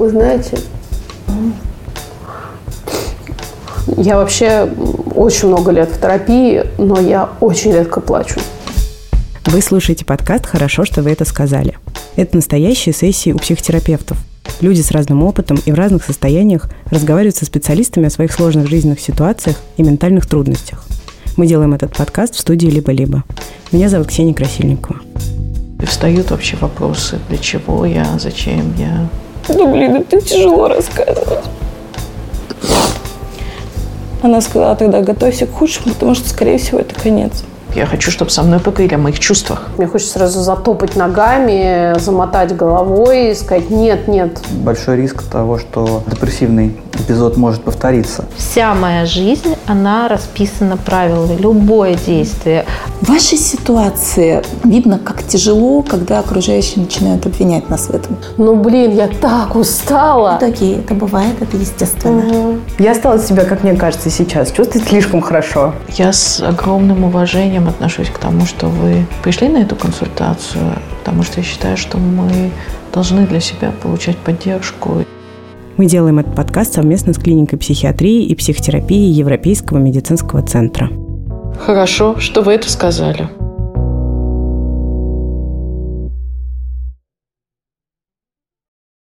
Вы знаете, я вообще очень много лет в терапии, но я очень редко плачу. Вы слушаете подкаст «Хорошо, что вы это сказали». Это настоящие сессии у психотерапевтов. Люди с разным опытом и в разных состояниях разговаривают со специалистами о своих сложных жизненных ситуациях и ментальных трудностях. Мы делаем этот подкаст в студии «Либо-либо». Меня зовут Ксения Красильникова. И встают вообще вопросы, для чего я, зачем я. Ну, блин, это тяжело рассказывать. Она сказала тогда, готовься к худшему, потому что, скорее всего, это конец. Я хочу, чтобы со мной поговорили о моих чувствах. Мне хочется сразу затопать ногами, замотать головой и сказать «нет, нет». Большой риск того, что депрессивный эпизод может повториться. Вся моя жизнь, она расписана правилами. Любое действие. В вашей ситуации видно, как тяжело, когда окружающие начинают обвинять нас в этом. Ну, блин, я так устала. Вот окей, это бывает, это естественно. Угу. Я стала себя, как мне кажется, сейчас чувствовать слишком хорошо. Я с огромным уважением отношусь к тому, что вы пришли на эту консультацию, потому что я считаю, что мы должны для себя получать поддержку. Мы делаем этот подкаст совместно с клиникой психиатрии и психотерапии Европейского медицинского центра. Хорошо, что вы это сказали.